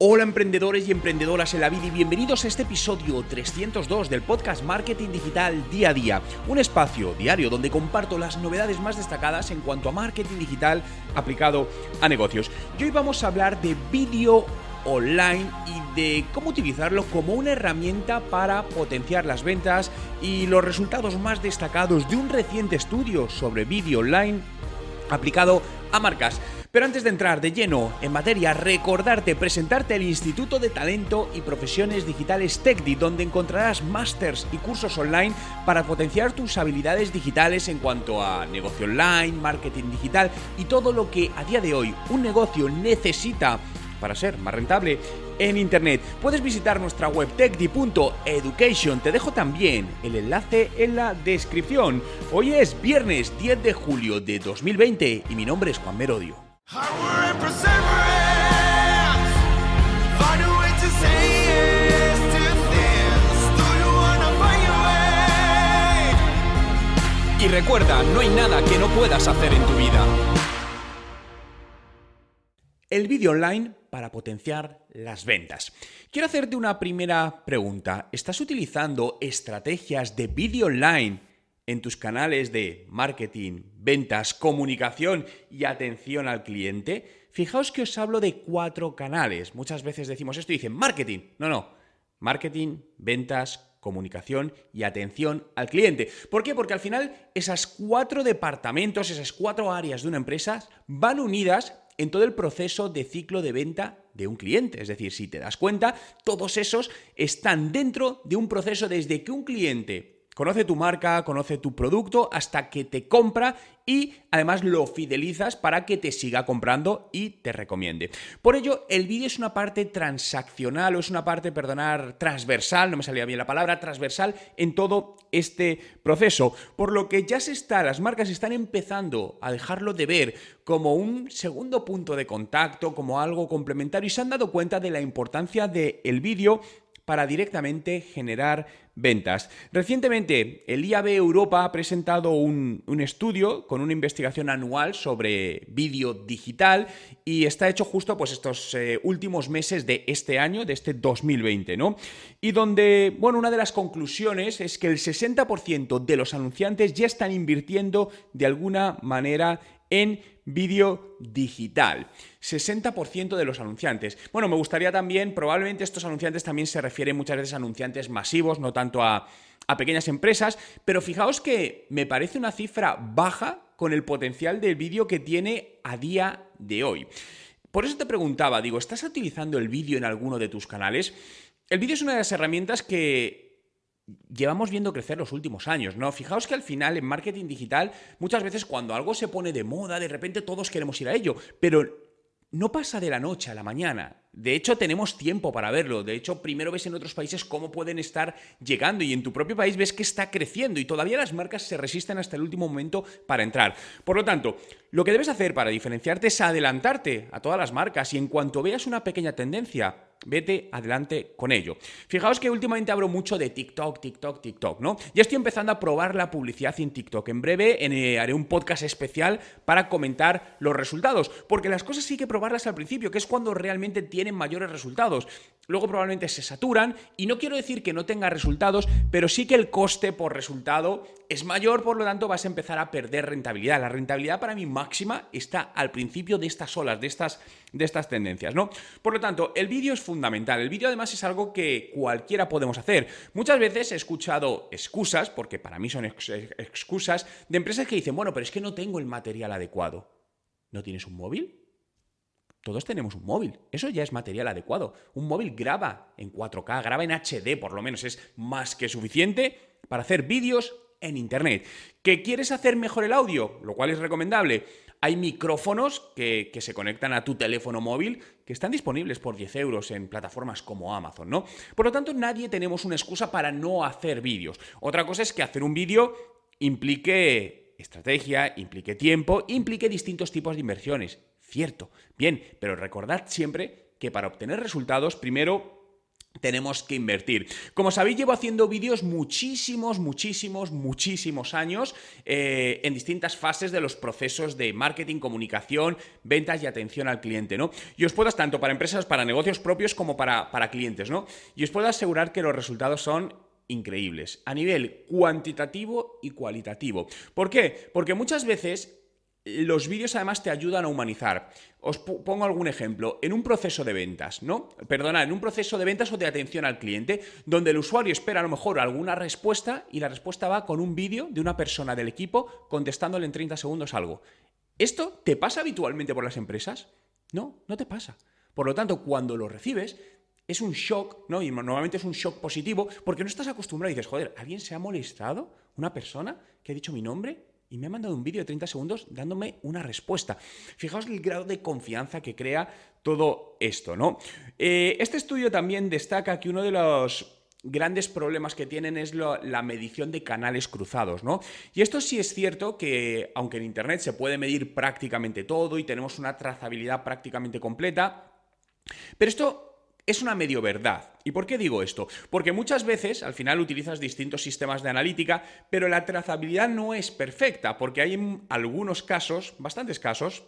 Hola emprendedores y emprendedoras en la vida y bienvenidos a este episodio 302 del podcast Marketing Digital Día a Día, un espacio diario donde comparto las novedades más destacadas en cuanto a marketing digital aplicado a negocios. Y hoy vamos a hablar de vídeo online y de cómo utilizarlo como una herramienta para potenciar las ventas y los resultados más destacados de un reciente estudio sobre vídeo online aplicado a marcas. Pero antes de entrar de lleno en materia, recordarte presentarte al Instituto de Talento y Profesiones Digitales TECDI, donde encontrarás másters y cursos online para potenciar tus habilidades digitales en cuanto a negocio online, marketing digital y todo lo que a día de hoy un negocio necesita para ser más rentable en Internet. Puedes visitar nuestra web techdi.education. Te dejo también el enlace en la descripción. Hoy es viernes 10 de julio de 2020 y mi nombre es Juan Merodio. Y recuerda, no hay nada que no puedas hacer en tu vida. El vídeo online para potenciar las ventas. Quiero hacerte una primera pregunta. ¿Estás utilizando estrategias de vídeo online en tus canales de marketing, ventas, comunicación y atención al cliente? Fijaos que os hablo de cuatro canales. Muchas veces decimos esto y dicen marketing. No, no. Marketing, ventas, comunicación y atención al cliente. ¿Por qué? Porque al final esas cuatro departamentos, esas cuatro áreas de una empresa van unidas en todo el proceso de ciclo de venta de un cliente. Es decir, si te das cuenta, todos esos están dentro de un proceso desde que un cliente Conoce tu marca, conoce tu producto hasta que te compra y además lo fidelizas para que te siga comprando y te recomiende. Por ello, el vídeo es una parte transaccional o es una parte, perdonar, transversal, no me salía bien la palabra, transversal en todo este proceso. Por lo que ya se está, las marcas están empezando a dejarlo de ver como un segundo punto de contacto, como algo complementario y se han dado cuenta de la importancia del vídeo para directamente generar ventas. Recientemente, el IAB Europa ha presentado un, estudio con una investigación anual sobre vídeo digital y está hecho justo pues estos eh, últimos meses de este año, de este 2020, ¿no? Y donde, bueno, una de las conclusiones es que el 60% de los anunciantes ya están invirtiendo de alguna manera en vídeo digital. 60% de los anunciantes. Bueno, me gustaría también, probablemente estos anunciantes también se refieren muchas veces a anunciantes masivos, no tanto a, a pequeñas empresas, pero fijaos que me parece una cifra baja con el potencial del vídeo que tiene a día de hoy. Por eso te preguntaba, digo, ¿estás utilizando el vídeo en alguno de tus canales? El vídeo es una de las herramientas que llevamos viendo crecer los últimos años, ¿no? Fijaos que al final en marketing digital muchas veces cuando algo se pone de moda, de repente todos queremos ir a ello, pero no pasa de la noche a la mañana. De hecho, tenemos tiempo para verlo. De hecho, primero ves en otros países cómo pueden estar llegando y en tu propio país ves que está creciendo y todavía las marcas se resisten hasta el último momento para entrar. Por lo tanto, lo que debes hacer para diferenciarte es adelantarte a todas las marcas y en cuanto veas una pequeña tendencia, vete adelante con ello. Fijaos que últimamente hablo mucho de TikTok, TikTok, TikTok, ¿no? Ya estoy empezando a probar la publicidad en TikTok. En breve eh, haré un podcast especial para comentar los resultados, porque las cosas sí que probarlas al principio, que es cuando realmente tienen mayores resultados. Luego probablemente se saturan y no quiero decir que no tenga resultados, pero sí que el coste por resultado es mayor, por lo tanto vas a empezar a perder rentabilidad. La rentabilidad para mí máxima está al principio de estas olas, de estas, de estas tendencias, ¿no? Por lo tanto, el vídeo es fundamental. El vídeo además es algo que cualquiera podemos hacer. Muchas veces he escuchado excusas, porque para mí son excusas, de empresas que dicen, bueno, pero es que no tengo el material adecuado. ¿No tienes un móvil? Todos tenemos un móvil. Eso ya es material adecuado. Un móvil graba en 4K, graba en HD, por lo menos es más que suficiente para hacer vídeos en Internet. ¿Que quieres hacer mejor el audio? Lo cual es recomendable. Hay micrófonos que, que, se conectan a tu teléfono móvil que están disponibles por 10 euros en plataformas como Amazon, ¿no? Por lo tanto, nadie tenemos una excusa para no hacer vídeos. Otra cosa es que hacer un vídeo implique estrategia, implique tiempo, implique distintos tipos de inversiones. Cierto. Bien, pero recordad siempre que para obtener resultados, primero tenemos que invertir. Como sabéis, llevo haciendo vídeos muchísimos, muchísimos, muchísimos años eh, en distintas fases de los procesos de marketing, comunicación, ventas y atención al cliente, ¿no? Y os puedo, tanto para empresas, para negocios propios como para, para clientes, ¿no? Y os puedo asegurar que los resultados son increíbles a nivel cuantitativo y cualitativo. ¿Por qué? Porque muchas veces los vídeos además te ayudan a humanizar. Os pongo algún ejemplo. En un proceso de ventas, ¿no? Perdona, en un proceso de ventas o de atención al cliente, donde el usuario espera a lo mejor alguna respuesta y la respuesta va con un vídeo de una persona del equipo contestándole en 30 segundos algo. ¿Esto te pasa habitualmente por las empresas? No, no te pasa. Por lo tanto, cuando lo recibes, es un shock, ¿no? Y normalmente es un shock positivo porque no estás acostumbrado y dices, joder, ¿alguien se ha molestado? ¿Una persona que ha dicho mi nombre? Y me ha mandado un vídeo de 30 segundos dándome una respuesta. Fijaos el grado de confianza que crea todo esto, ¿no? Eh, este estudio también destaca que uno de los grandes problemas que tienen es la medición de canales cruzados, ¿no? Y esto sí es cierto que, aunque en Internet se puede medir prácticamente todo y tenemos una trazabilidad prácticamente completa, pero esto es una medio verdad. ¿Y por qué digo esto? Porque muchas veces al final utilizas distintos sistemas de analítica, pero la trazabilidad no es perfecta, porque hay algunos casos, bastantes casos,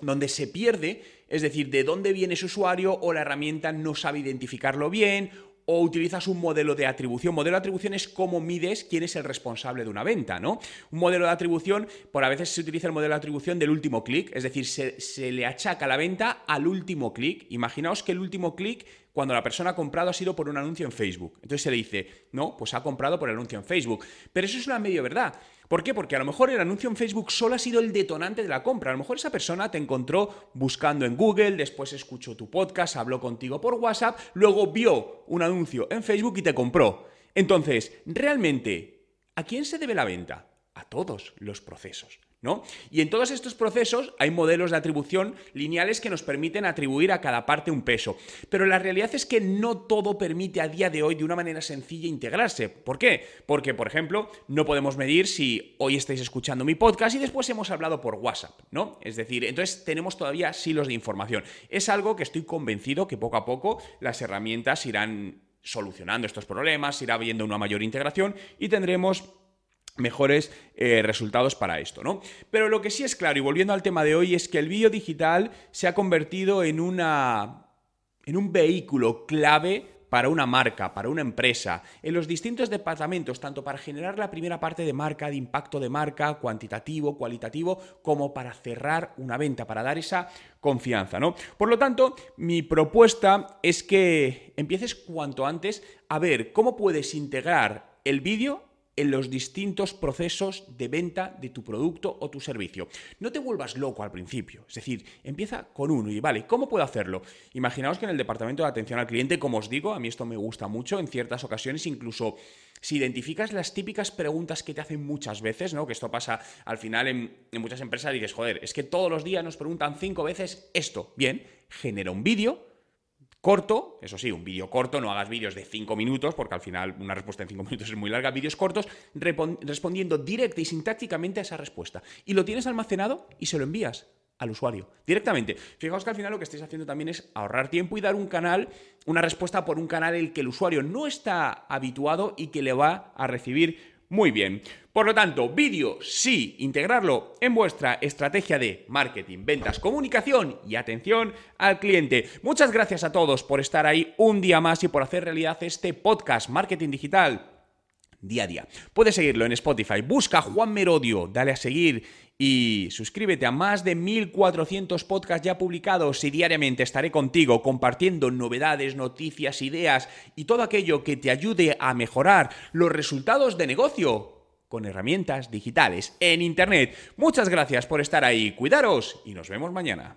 donde se pierde, es decir, de dónde viene ese usuario o la herramienta no sabe identificarlo bien o utilizas un modelo de atribución. Modelo de atribución es cómo mides quién es el responsable de una venta, ¿no? Un modelo de atribución, por a veces se utiliza el modelo de atribución del último clic, es decir, se, se le achaca la venta al último clic. Imaginaos que el último clic cuando la persona ha comprado ha sido por un anuncio en Facebook. Entonces se le dice, no, pues ha comprado por el anuncio en Facebook. Pero eso es una medio verdad. ¿Por qué? Porque a lo mejor el anuncio en Facebook solo ha sido el detonante de la compra. A lo mejor esa persona te encontró buscando en Google, después escuchó tu podcast, habló contigo por WhatsApp, luego vio un anuncio en Facebook y te compró. Entonces, realmente, ¿a quién se debe la venta? Todos los procesos. Y en todos estos procesos hay modelos de atribución lineales que nos permiten atribuir a cada parte un peso. Pero la realidad es que no todo permite a día de hoy de una manera sencilla integrarse. ¿Por qué? Porque, por ejemplo, no podemos medir si hoy estáis escuchando mi podcast y después hemos hablado por WhatsApp, ¿no? Es decir, entonces tenemos todavía silos de información. Es algo que estoy convencido que poco a poco las herramientas irán solucionando estos problemas, irá habiendo una mayor integración y tendremos mejores eh, resultados para esto, ¿no? Pero lo que sí es claro, y volviendo al tema de hoy, es que el vídeo digital se ha convertido en una. en un vehículo clave para una marca, para una empresa, en los distintos departamentos, tanto para generar la primera parte de marca, de impacto de marca, cuantitativo, cualitativo, como para cerrar una venta, para dar esa confianza, ¿no? Por lo tanto, mi propuesta es que empieces cuanto antes a ver cómo puedes integrar el vídeo en los distintos procesos de venta de tu producto o tu servicio. No te vuelvas loco al principio, es decir, empieza con uno y vale, ¿cómo puedo hacerlo? Imaginaos que en el departamento de atención al cliente, como os digo, a mí esto me gusta mucho, en ciertas ocasiones incluso si identificas las típicas preguntas que te hacen muchas veces, ¿no? Que esto pasa al final en, en muchas empresas y dices, joder, es que todos los días nos preguntan cinco veces esto. Bien, genera un vídeo corto, eso sí, un vídeo corto, no hagas vídeos de 5 minutos, porque al final una respuesta en 5 minutos es muy larga, vídeos cortos, respondiendo directa y sintácticamente a esa respuesta. Y lo tienes almacenado y se lo envías al usuario directamente. Fijaos que al final lo que estáis haciendo también es ahorrar tiempo y dar un canal, una respuesta por un canal el que el usuario no está habituado y que le va a recibir muy bien. Por lo tanto, vídeo sí, integrarlo en vuestra estrategia de marketing, ventas, comunicación y atención al cliente. Muchas gracias a todos por estar ahí un día más y por hacer realidad este podcast Marketing Digital día a día. Puedes seguirlo en Spotify, busca Juan Merodio, dale a seguir y suscríbete a más de 1400 podcasts ya publicados y diariamente estaré contigo compartiendo novedades, noticias, ideas y todo aquello que te ayude a mejorar los resultados de negocio con herramientas digitales en Internet. Muchas gracias por estar ahí, cuidaros y nos vemos mañana.